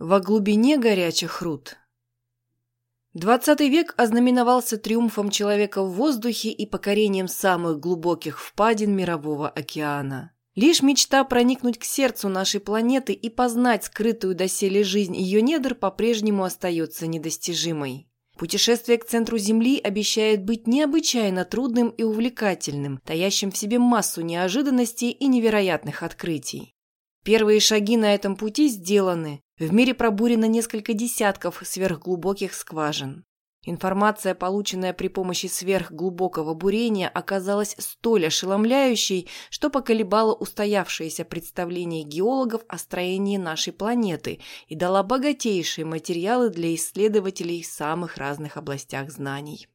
Во глубине горячих руд. Двадцатый век ознаменовался триумфом человека в воздухе и покорением самых глубоких впадин Мирового океана. Лишь мечта проникнуть к сердцу нашей планеты и познать скрытую доселе жизнь ее недр по-прежнему остается недостижимой. Путешествие к центру Земли обещает быть необычайно трудным и увлекательным, таящим в себе массу неожиданностей и невероятных открытий. Первые шаги на этом пути сделаны. В мире пробурено несколько десятков сверхглубоких скважин. Информация, полученная при помощи сверхглубокого бурения, оказалась столь ошеломляющей, что поколебала устоявшееся представление геологов о строении нашей планеты и дала богатейшие материалы для исследователей в самых разных областях знаний.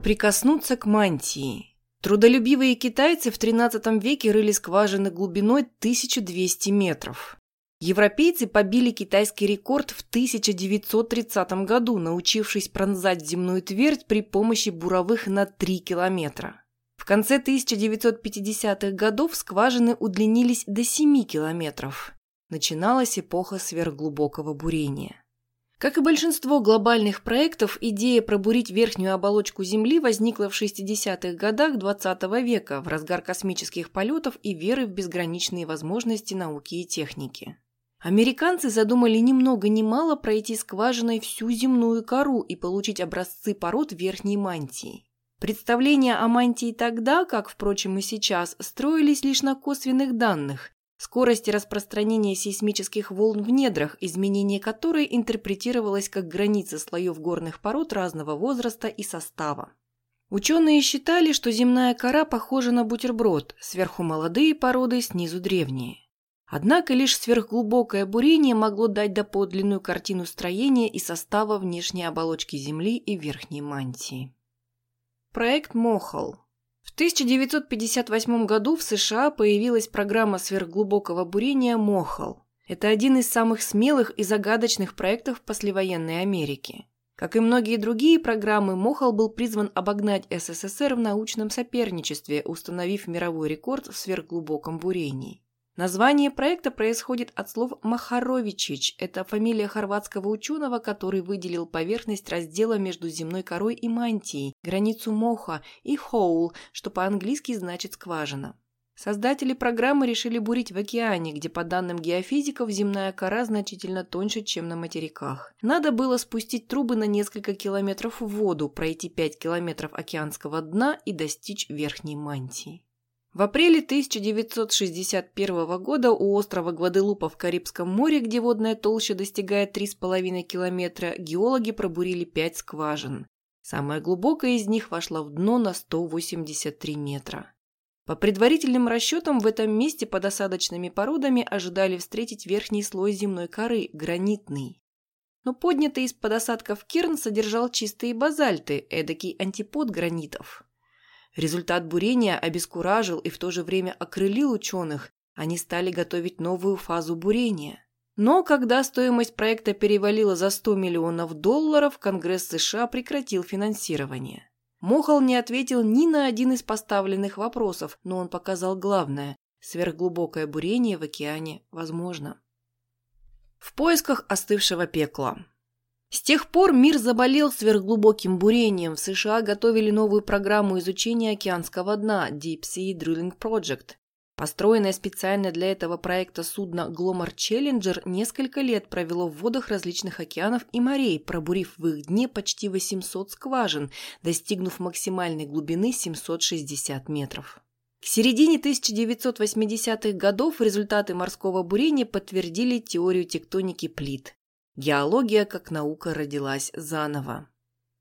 Прикоснуться к мантии. Трудолюбивые китайцы в XIII веке рыли скважины глубиной 1200 метров. Европейцы побили китайский рекорд в 1930 году, научившись пронзать земную твердь при помощи буровых на 3 километра. В конце 1950-х годов скважины удлинились до 7 километров. Начиналась эпоха сверхглубокого бурения. Как и большинство глобальных проектов, идея пробурить верхнюю оболочку Земли возникла в 60-х годах XX -го века в разгар космических полетов и веры в безграничные возможности науки и техники. Американцы задумали ни много ни мало пройти скважиной всю земную кору и получить образцы пород верхней мантии. Представления о мантии тогда, как, впрочем, и сейчас, строились лишь на косвенных данных, скорости распространения сейсмических волн в недрах, изменение которой интерпретировалось как граница слоев горных пород разного возраста и состава. Ученые считали, что земная кора похожа на бутерброд, сверху молодые породы, снизу древние. Однако лишь сверхглубокое бурение могло дать доподлинную картину строения и состава внешней оболочки Земли и верхней мантии. Проект Мохал 1958 году в США появилась программа сверхглубокого бурения «Мохал». Это один из самых смелых и загадочных проектов послевоенной Америки. Как и многие другие программы, Мохал был призван обогнать СССР в научном соперничестве, установив мировой рекорд в сверхглубоком бурении. Название проекта происходит от слов «Махаровичич». Это фамилия хорватского ученого, который выделил поверхность раздела между земной корой и мантией, границу моха и «хоул», что по-английски значит «скважина». Создатели программы решили бурить в океане, где, по данным геофизиков, земная кора значительно тоньше, чем на материках. Надо было спустить трубы на несколько километров в воду, пройти 5 километров океанского дна и достичь верхней мантии. В апреле 1961 года у острова Гваделупа в Карибском море, где водная толща достигает 3,5 километра, геологи пробурили 5 скважин. Самая глубокая из них вошла в дно на 183 метра. По предварительным расчетам, в этом месте под осадочными породами ожидали встретить верхний слой земной коры – гранитный. Но поднятый из-под осадков керн содержал чистые базальты, эдакий антипод гранитов. Результат бурения обескуражил и в то же время окрылил ученых. Они стали готовить новую фазу бурения. Но когда стоимость проекта перевалила за 100 миллионов долларов, Конгресс США прекратил финансирование. Мохал не ответил ни на один из поставленных вопросов, но он показал главное – сверхглубокое бурение в океане возможно. В поисках остывшего пекла. С тех пор мир заболел сверхглубоким бурением. В США готовили новую программу изучения океанского дна Deep Sea Drilling Project. Построенное специально для этого проекта судно Glomar Challenger несколько лет провело в водах различных океанов и морей, пробурив в их дне почти 800 скважин, достигнув максимальной глубины 760 метров. К середине 1980-х годов результаты морского бурения подтвердили теорию тектоники плит. Геология как наука родилась заново.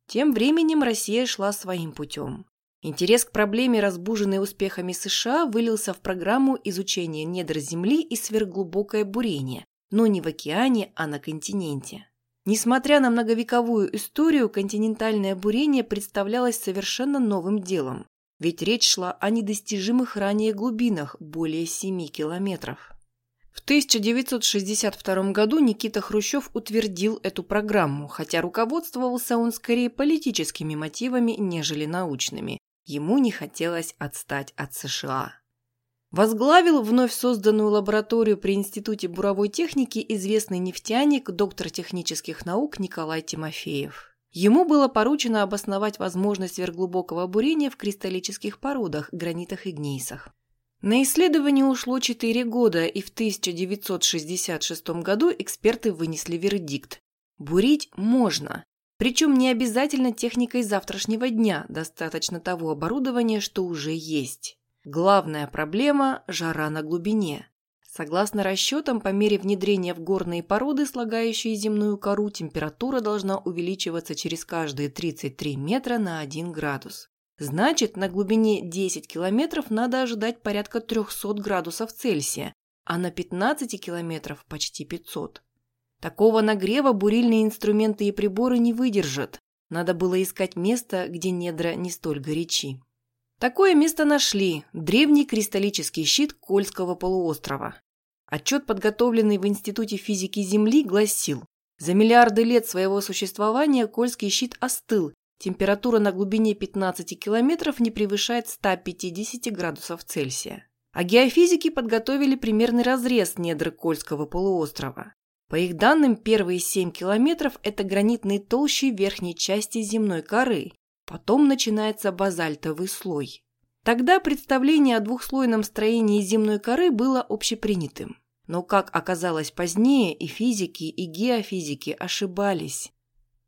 Тем временем Россия шла своим путем. Интерес к проблеме, разбуженной успехами США, вылился в программу изучения недр Земли и сверхглубокое бурение, но не в океане, а на континенте. Несмотря на многовековую историю, континентальное бурение представлялось совершенно новым делом, ведь речь шла о недостижимых ранее глубинах более 7 километров. В 1962 году Никита Хрущев утвердил эту программу, хотя руководствовался он скорее политическими мотивами, нежели научными. Ему не хотелось отстать от США. Возглавил вновь созданную лабораторию при Институте буровой техники известный нефтяник, доктор технических наук Николай Тимофеев. Ему было поручено обосновать возможность сверхглубокого бурения в кристаллических породах, гранитах и гнейсах. На исследование ушло 4 года, и в 1966 году эксперты вынесли вердикт. Бурить можно, причем не обязательно техникой завтрашнего дня, достаточно того оборудования, что уже есть. Главная проблема – жара на глубине. Согласно расчетам, по мере внедрения в горные породы, слагающие земную кору, температура должна увеличиваться через каждые 33 метра на 1 градус. Значит, на глубине 10 километров надо ожидать порядка 300 градусов Цельсия, а на 15 километров – почти 500. Такого нагрева бурильные инструменты и приборы не выдержат. Надо было искать место, где недра не столь горячи. Такое место нашли – древний кристаллический щит Кольского полуострова. Отчет, подготовленный в Институте физики Земли, гласил, за миллиарды лет своего существования Кольский щит остыл, температура на глубине 15 километров не превышает 150 градусов Цельсия. А геофизики подготовили примерный разрез недр Кольского полуострова. По их данным, первые 7 километров – это гранитные толщи верхней части земной коры, Потом начинается базальтовый слой. Тогда представление о двухслойном строении земной коры было общепринятым. Но, как оказалось позднее, и физики, и геофизики ошибались.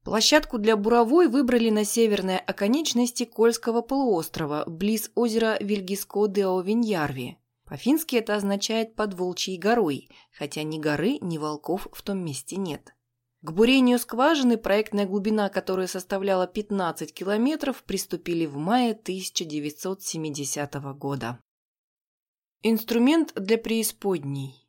Площадку для буровой выбрали на северной оконечности Кольского полуострова, близ озера Вильгиско-де-Овиньярви. По-фински это означает «под Волчьей горой», хотя ни горы, ни волков в том месте нет. К бурению скважины, проектная глубина которой составляла 15 километров, приступили в мае 1970 года. Инструмент для преисподней.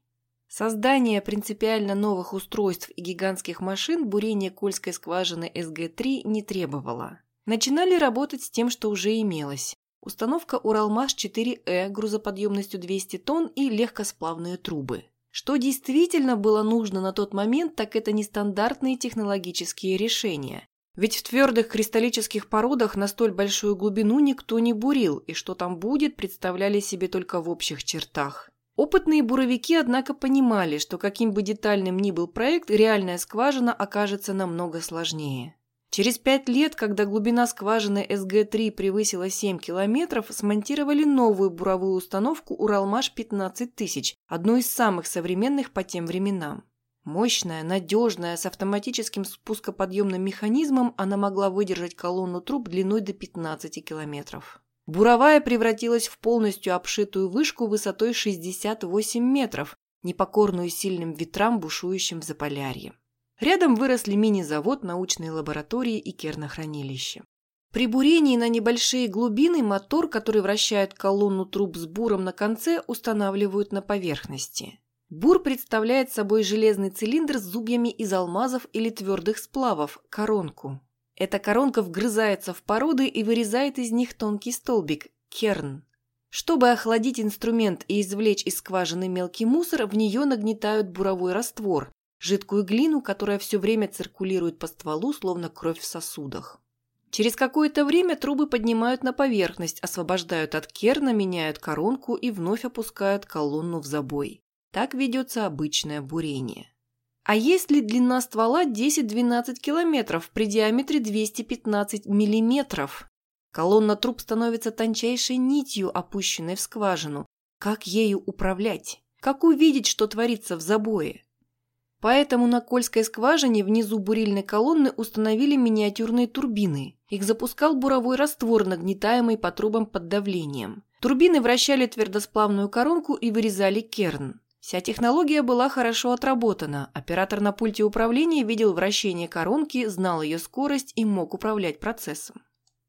Создание принципиально новых устройств и гигантских машин бурение Кольской скважины СГ-3 не требовало. Начинали работать с тем, что уже имелось. Установка Уралмаш-4Э грузоподъемностью 200 тонн и легкосплавные трубы. Что действительно было нужно на тот момент, так это нестандартные технологические решения. Ведь в твердых кристаллических породах на столь большую глубину никто не бурил, и что там будет, представляли себе только в общих чертах. Опытные буровики, однако, понимали, что каким бы детальным ни был проект, реальная скважина окажется намного сложнее. Через пять лет, когда глубина скважины СГ-3 превысила 7 километров, смонтировали новую буровую установку «Уралмаш-15 одну из самых современных по тем временам. Мощная, надежная, с автоматическим спускоподъемным механизмом, она могла выдержать колонну труб длиной до 15 километров. Буровая превратилась в полностью обшитую вышку высотой 68 метров, непокорную сильным ветрам, бушующим в Заполярье. Рядом выросли мини-завод, научные лаборатории и кернохранилище. При бурении на небольшие глубины мотор, который вращает колонну труб с буром на конце, устанавливают на поверхности. Бур представляет собой железный цилиндр с зубьями из алмазов или твердых сплавов – коронку. Эта коронка вгрызается в породы и вырезает из них тонкий столбик – керн. Чтобы охладить инструмент и извлечь из скважины мелкий мусор, в нее нагнетают буровой раствор, жидкую глину, которая все время циркулирует по стволу, словно кровь в сосудах. Через какое-то время трубы поднимают на поверхность, освобождают от керна, меняют коронку и вновь опускают колонну в забой. Так ведется обычное бурение. А если длина ствола 10-12 километров при диаметре 215 миллиметров? Колонна труб становится тончайшей нитью, опущенной в скважину. Как ею управлять? Как увидеть, что творится в забое? Поэтому на Кольской скважине внизу бурильной колонны установили миниатюрные турбины. Их запускал буровой раствор, нагнетаемый по трубам под давлением. Турбины вращали твердосплавную коронку и вырезали керн. Вся технология была хорошо отработана. Оператор на пульте управления видел вращение коронки, знал ее скорость и мог управлять процессом.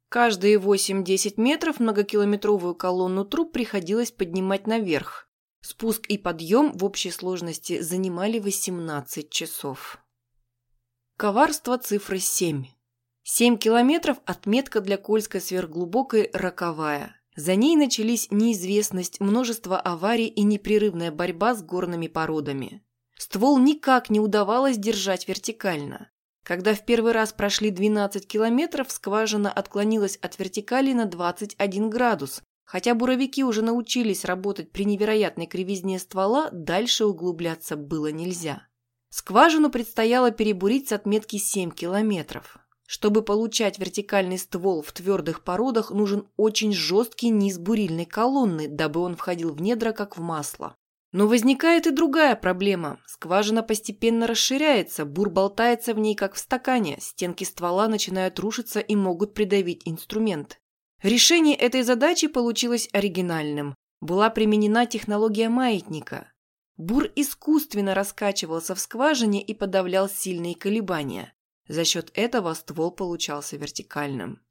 Каждые 8-10 метров многокилометровую колонну труб приходилось поднимать наверх. Спуск и подъем в общей сложности занимали 18 часов. Коварство цифры 7. 7 километров – отметка для Кольской сверхглубокой роковая. За ней начались неизвестность, множество аварий и непрерывная борьба с горными породами. Ствол никак не удавалось держать вертикально. Когда в первый раз прошли 12 километров, скважина отклонилась от вертикали на 21 градус, Хотя буровики уже научились работать при невероятной кривизне ствола, дальше углубляться было нельзя. Скважину предстояло перебурить с отметки 7 километров. Чтобы получать вертикальный ствол в твердых породах, нужен очень жесткий низ бурильной колонны, дабы он входил в недра как в масло. Но возникает и другая проблема. Скважина постепенно расширяется, бур болтается в ней, как в стакане, стенки ствола начинают рушиться и могут придавить инструмент. Решение этой задачи получилось оригинальным. Была применена технология маятника. Бур искусственно раскачивался в скважине и подавлял сильные колебания. За счет этого ствол получался вертикальным.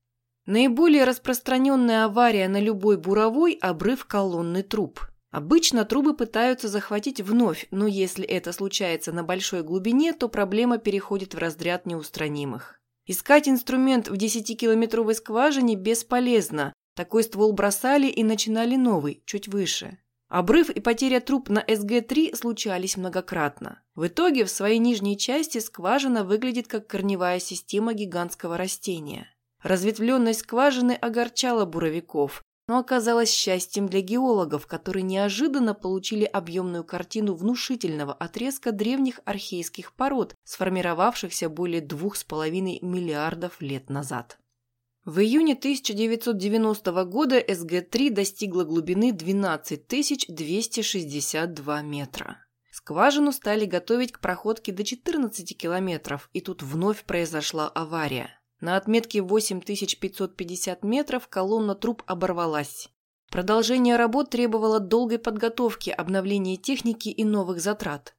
Наиболее распространенная авария на любой буровой – обрыв колонны труб – Обычно трубы пытаются захватить вновь, но если это случается на большой глубине, то проблема переходит в разряд неустранимых. Искать инструмент в 10-километровой скважине бесполезно. Такой ствол бросали и начинали новый, чуть выше. Обрыв и потеря труб на СГ-3 случались многократно. В итоге в своей нижней части скважина выглядит как корневая система гигантского растения. Разветвленность скважины огорчала буровиков, но оказалось счастьем для геологов, которые неожиданно получили объемную картину внушительного отрезка древних архейских пород, сформировавшихся более двух с половиной миллиардов лет назад. В июне 1990 года СГ-3 достигла глубины 12 262 метра. Скважину стали готовить к проходке до 14 километров, и тут вновь произошла авария. На отметке 8550 метров колонна труб оборвалась. Продолжение работ требовало долгой подготовки, обновления техники и новых затрат.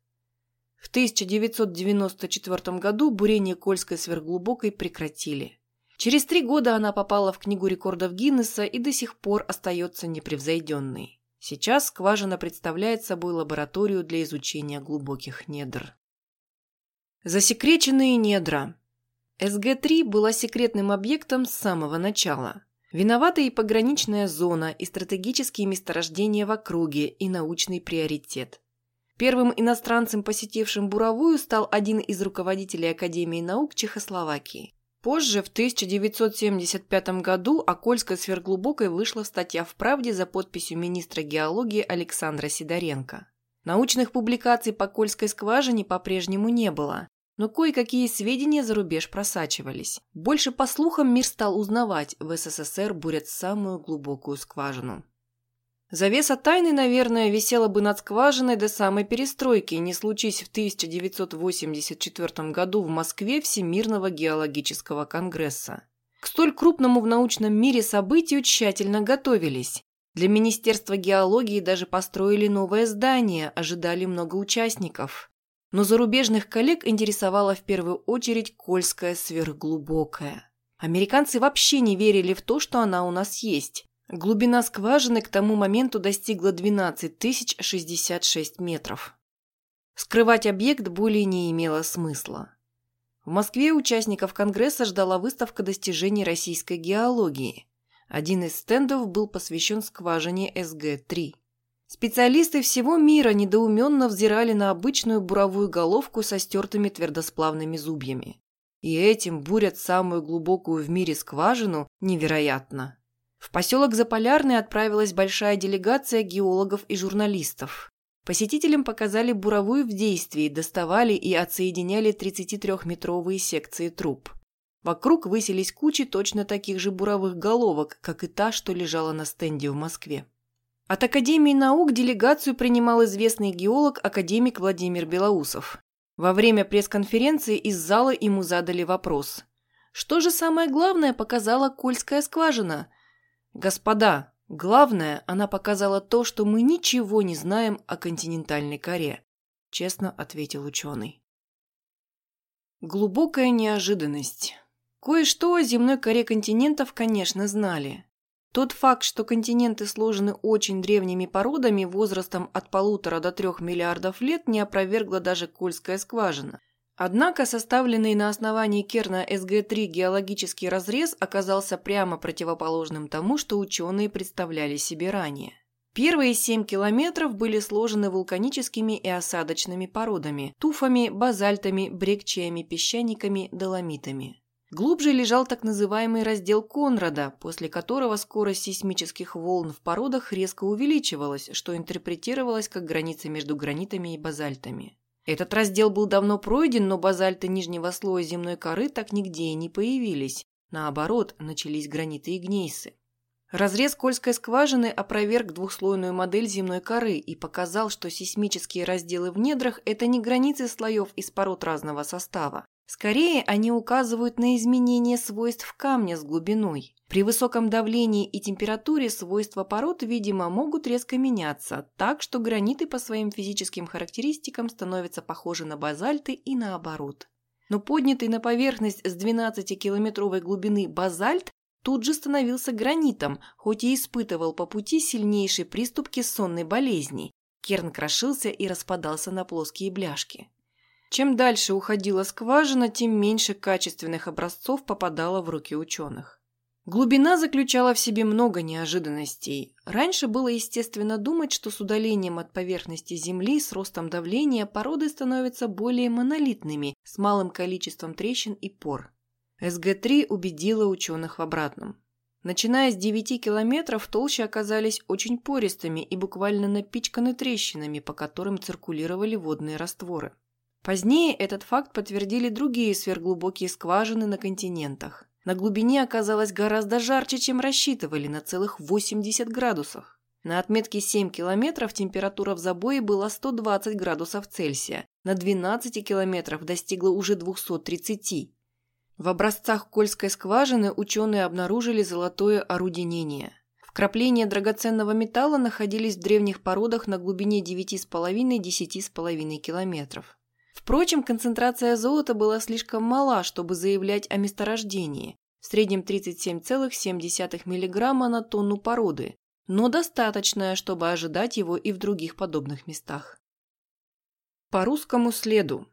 В 1994 году бурение Кольской сверхглубокой прекратили. Через три года она попала в Книгу рекордов Гиннесса и до сих пор остается непревзойденной. Сейчас скважина представляет собой лабораторию для изучения глубоких недр. Засекреченные недра. СГ-3 была секретным объектом с самого начала. Виновата и пограничная зона, и стратегические месторождения в округе, и научный приоритет. Первым иностранцем, посетившим Буровую, стал один из руководителей Академии наук Чехословакии. Позже, в 1975 году, о Кольской сверхглубокой вышла статья в «Правде» за подписью министра геологии Александра Сидоренко. Научных публикаций по Кольской скважине по-прежнему не было, но кое-какие сведения за рубеж просачивались. Больше по слухам мир стал узнавать, в СССР бурят самую глубокую скважину. Завеса тайны, наверное, висела бы над скважиной до самой перестройки, не случись в 1984 году в Москве Всемирного геологического конгресса. К столь крупному в научном мире событию тщательно готовились. Для Министерства геологии даже построили новое здание, ожидали много участников. Но зарубежных коллег интересовала в первую очередь Кольская сверхглубокая. Американцы вообще не верили в то, что она у нас есть. Глубина скважины к тому моменту достигла 12 066 метров. Скрывать объект более не имело смысла. В Москве участников Конгресса ждала выставка достижений российской геологии. Один из стендов был посвящен скважине СГ-3. Специалисты всего мира недоуменно взирали на обычную буровую головку со стертыми твердосплавными зубьями. И этим бурят самую глубокую в мире скважину невероятно. В поселок Заполярный отправилась большая делегация геологов и журналистов. Посетителям показали буровую в действии, доставали и отсоединяли 33-метровые секции труб. Вокруг высились кучи точно таких же буровых головок, как и та, что лежала на стенде в Москве. От Академии наук делегацию принимал известный геолог академик Владимир Белоусов. Во время пресс-конференции из зала ему задали вопрос. Что же самое главное показала Кольская скважина? Господа, главное, она показала то, что мы ничего не знаем о континентальной коре, честно ответил ученый. Глубокая неожиданность. Кое-что о земной коре континентов, конечно, знали. Тот факт, что континенты сложены очень древними породами возрастом от полутора до трех миллиардов лет, не опровергла даже Кольская скважина. Однако составленный на основании Керна СГ-3 геологический разрез оказался прямо противоположным тому, что ученые представляли себе ранее. Первые семь километров были сложены вулканическими и осадочными породами – туфами, базальтами, брекчиями, песчаниками, доломитами. Глубже лежал так называемый раздел Конрада, после которого скорость сейсмических волн в породах резко увеличивалась, что интерпретировалось как граница между гранитами и базальтами. Этот раздел был давно пройден, но базальты нижнего слоя земной коры так нигде и не появились. Наоборот, начались граниты и гнейсы. Разрез Кольской скважины опроверг двухслойную модель земной коры и показал, что сейсмические разделы в недрах – это не границы слоев из пород разного состава. Скорее, они указывают на изменение свойств камня с глубиной. При высоком давлении и температуре свойства пород, видимо, могут резко меняться, так что граниты по своим физическим характеристикам становятся похожи на базальты и наоборот. Но поднятый на поверхность с 12-километровой глубины базальт тут же становился гранитом, хоть и испытывал по пути сильнейший приступ кессонной болезни. Керн крошился и распадался на плоские бляшки. Чем дальше уходила скважина, тем меньше качественных образцов попадало в руки ученых. Глубина заключала в себе много неожиданностей. Раньше было естественно думать, что с удалением от поверхности Земли с ростом давления породы становятся более монолитными, с малым количеством трещин и пор. СГ-3 убедила ученых в обратном. Начиная с 9 километров, толщи оказались очень пористыми и буквально напичканы трещинами, по которым циркулировали водные растворы. Позднее этот факт подтвердили другие сверхглубокие скважины на континентах. На глубине оказалось гораздо жарче, чем рассчитывали, на целых 80 градусов. На отметке 7 километров температура в забое была 120 градусов Цельсия, на 12 километров достигла уже 230. В образцах Кольской скважины ученые обнаружили золотое орудинение. Вкрапления драгоценного металла находились в древних породах на глубине 9,5-10,5 километров. Впрочем, концентрация золота была слишком мала, чтобы заявлять о месторождении, в среднем 37,7 мг на тонну породы, но достаточная, чтобы ожидать его и в других подобных местах. По русскому следу.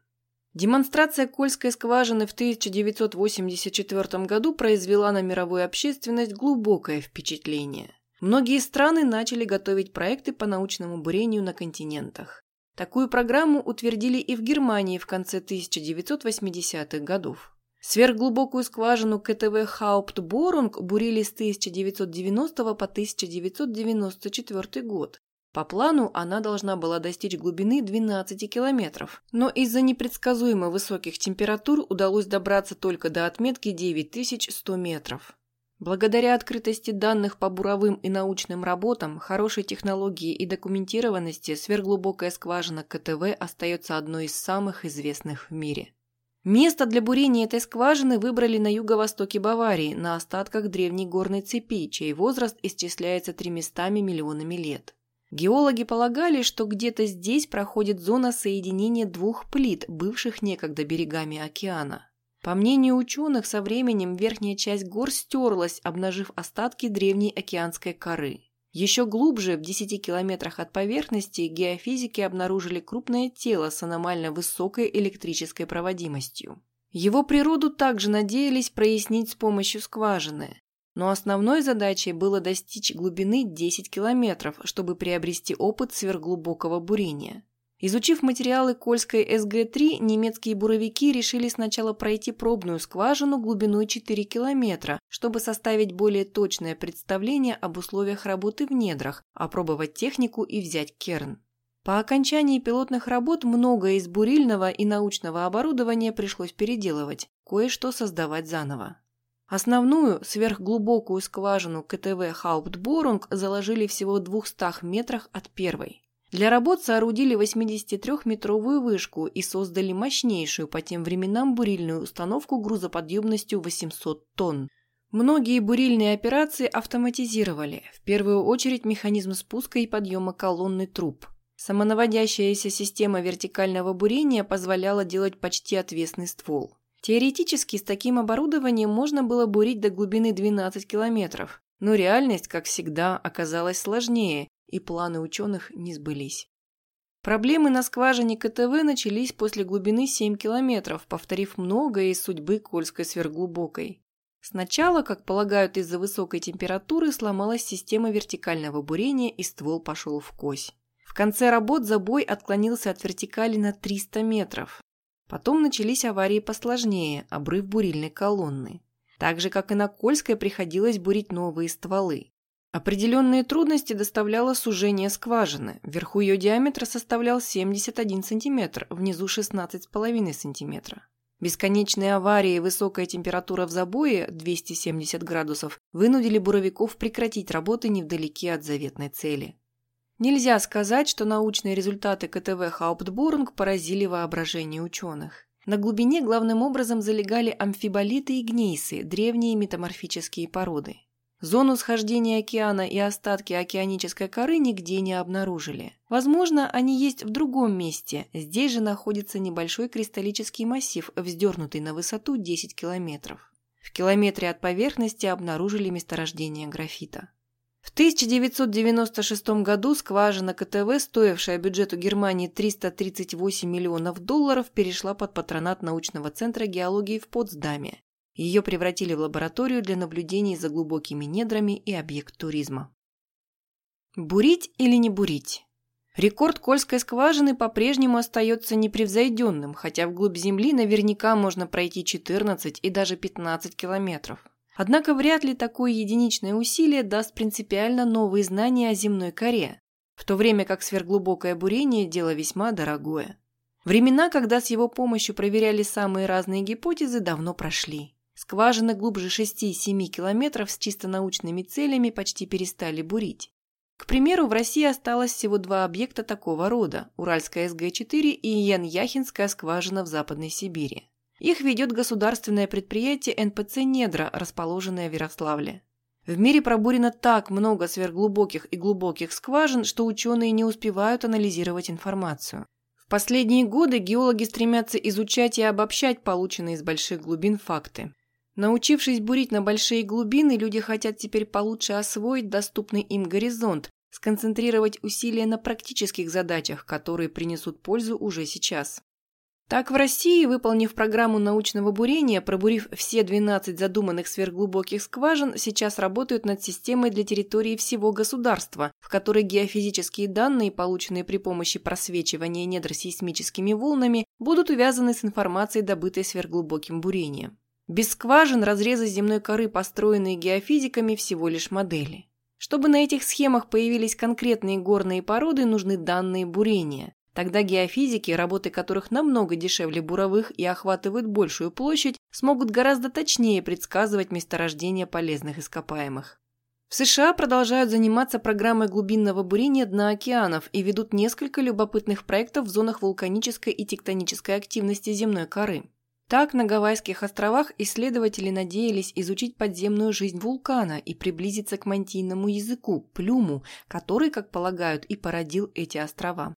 Демонстрация Кольской скважины в 1984 году произвела на мировую общественность глубокое впечатление. Многие страны начали готовить проекты по научному бурению на континентах. Такую программу утвердили и в Германии в конце 1980-х годов. Сверхглубокую скважину КТВ Хауптборунг бурили с 1990 по 1994 год. По плану она должна была достичь глубины 12 километров, но из-за непредсказуемо высоких температур удалось добраться только до отметки 9100 метров. Благодаря открытости данных по буровым и научным работам, хорошей технологии и документированности сверхглубокая скважина КТВ остается одной из самых известных в мире. Место для бурения этой скважины выбрали на юго-востоке Баварии, на остатках древней горной цепи, чей возраст исчисляется 300 миллионами лет. Геологи полагали, что где-то здесь проходит зона соединения двух плит, бывших некогда берегами океана. По мнению ученых, со временем верхняя часть гор стерлась, обнажив остатки древней океанской коры. Еще глубже, в 10 километрах от поверхности, геофизики обнаружили крупное тело с аномально высокой электрической проводимостью. Его природу также надеялись прояснить с помощью скважины. Но основной задачей было достичь глубины 10 километров, чтобы приобрести опыт сверхглубокого бурения. Изучив материалы Кольской СГ-3, немецкие буровики решили сначала пройти пробную скважину глубиной 4 километра, чтобы составить более точное представление об условиях работы в недрах, опробовать технику и взять керн. По окончании пилотных работ многое из бурильного и научного оборудования пришлось переделывать, кое-что создавать заново. Основную сверхглубокую скважину КТВ Хауптборунг заложили всего в 200 метрах от первой. Для работ соорудили 83-метровую вышку и создали мощнейшую по тем временам бурильную установку грузоподъемностью 800 тонн. Многие бурильные операции автоматизировали, в первую очередь механизм спуска и подъема колонны труб. Самонаводящаяся система вертикального бурения позволяла делать почти отвесный ствол. Теоретически с таким оборудованием можно было бурить до глубины 12 километров, но реальность, как всегда, оказалась сложнее, и планы ученых не сбылись. Проблемы на скважине КТВ начались после глубины 7 километров, повторив многое из судьбы Кольской сверхглубокой. Сначала, как полагают из-за высокой температуры, сломалась система вертикального бурения и ствол пошел в кось. В конце работ забой отклонился от вертикали на 300 метров. Потом начались аварии посложнее, обрыв бурильной колонны. Так же, как и на Кольской, приходилось бурить новые стволы. Определенные трудности доставляло сужение скважины. Вверху ее диаметр составлял 71 см, внизу 16,5 см. Бесконечные аварии и высокая температура в забое 270 градусов вынудили буровиков прекратить работы невдалеке от заветной цели. Нельзя сказать, что научные результаты КТВ Хауптбурнг поразили воображение ученых. На глубине главным образом залегали амфиболиты и гнейсы, древние метаморфические породы. Зону схождения океана и остатки океанической коры нигде не обнаружили. Возможно, они есть в другом месте. Здесь же находится небольшой кристаллический массив, вздернутый на высоту 10 километров. В километре от поверхности обнаружили месторождение графита. В 1996 году скважина КТВ, стоившая бюджету Германии 338 миллионов долларов, перешла под патронат научного центра геологии в Потсдаме. Ее превратили в лабораторию для наблюдений за глубокими недрами и объект туризма. Бурить или не бурить? Рекорд Кольской скважины по-прежнему остается непревзойденным, хотя вглубь Земли наверняка можно пройти 14 и даже 15 километров. Однако вряд ли такое единичное усилие даст принципиально новые знания о земной коре, в то время как сверхглубокое бурение – дело весьма дорогое. Времена, когда с его помощью проверяли самые разные гипотезы, давно прошли. Скважины глубже 6-7 километров с чисто научными целями почти перестали бурить. К примеру, в России осталось всего два объекта такого рода – Уральская СГ-4 и Ян-Яхинская скважина в Западной Сибири. Их ведет государственное предприятие НПЦ «Недра», расположенное в Ярославле. В мире пробурено так много сверхглубоких и глубоких скважин, что ученые не успевают анализировать информацию. В последние годы геологи стремятся изучать и обобщать полученные из больших глубин факты. Научившись бурить на большие глубины, люди хотят теперь получше освоить доступный им горизонт, сконцентрировать усилия на практических задачах, которые принесут пользу уже сейчас. Так в России, выполнив программу научного бурения, пробурив все 12 задуманных сверхглубоких скважин, сейчас работают над системой для территории всего государства, в которой геофизические данные, полученные при помощи просвечивания недр сейсмическими волнами, будут увязаны с информацией, добытой сверхглубоким бурением. Без скважин разрезы земной коры, построенные геофизиками, всего лишь модели. Чтобы на этих схемах появились конкретные горные породы, нужны данные бурения. Тогда геофизики, работы которых намного дешевле буровых и охватывают большую площадь, смогут гораздо точнее предсказывать месторождение полезных ископаемых. В США продолжают заниматься программой глубинного бурения дна океанов и ведут несколько любопытных проектов в зонах вулканической и тектонической активности земной коры. Так, на Гавайских островах исследователи надеялись изучить подземную жизнь вулкана и приблизиться к мантийному языку, плюму, который, как полагают, и породил эти острова.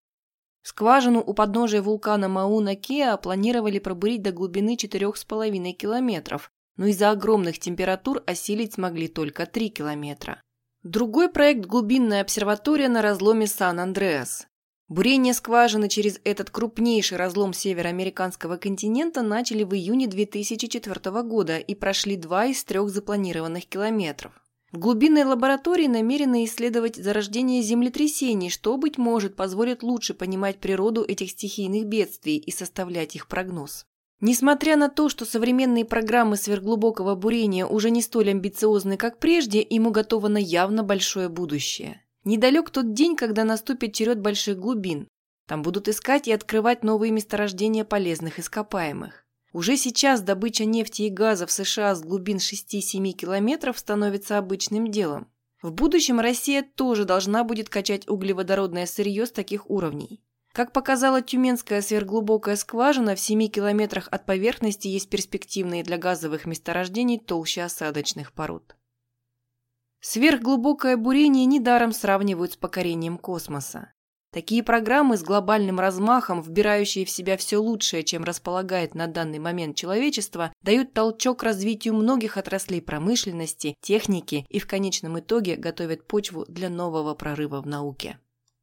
Скважину у подножия вулкана Мауна-Кеа планировали пробурить до глубины 4,5 километров, но из-за огромных температур осилить смогли только 3 километра. Другой проект – глубинная обсерватория на разломе Сан-Андреас. Бурение скважины через этот крупнейший разлом североамериканского континента начали в июне 2004 года и прошли два из трех запланированных километров. В глубинной лаборатории намерены исследовать зарождение землетрясений, что, быть может, позволит лучше понимать природу этих стихийных бедствий и составлять их прогноз. Несмотря на то, что современные программы сверхглубокого бурения уже не столь амбициозны, как прежде, им уготовано явно большое будущее. Недалек тот день, когда наступит черед больших глубин. Там будут искать и открывать новые месторождения полезных ископаемых. Уже сейчас добыча нефти и газа в США с глубин 6-7 километров становится обычным делом. В будущем Россия тоже должна будет качать углеводородное сырье с таких уровней. Как показала Тюменская сверхглубокая скважина, в 7 километрах от поверхности есть перспективные для газовых месторождений толще осадочных пород. Сверхглубокое бурение недаром сравнивают с покорением космоса. Такие программы с глобальным размахом, вбирающие в себя все лучшее, чем располагает на данный момент человечество, дают толчок развитию многих отраслей промышленности, техники и в конечном итоге готовят почву для нового прорыва в науке.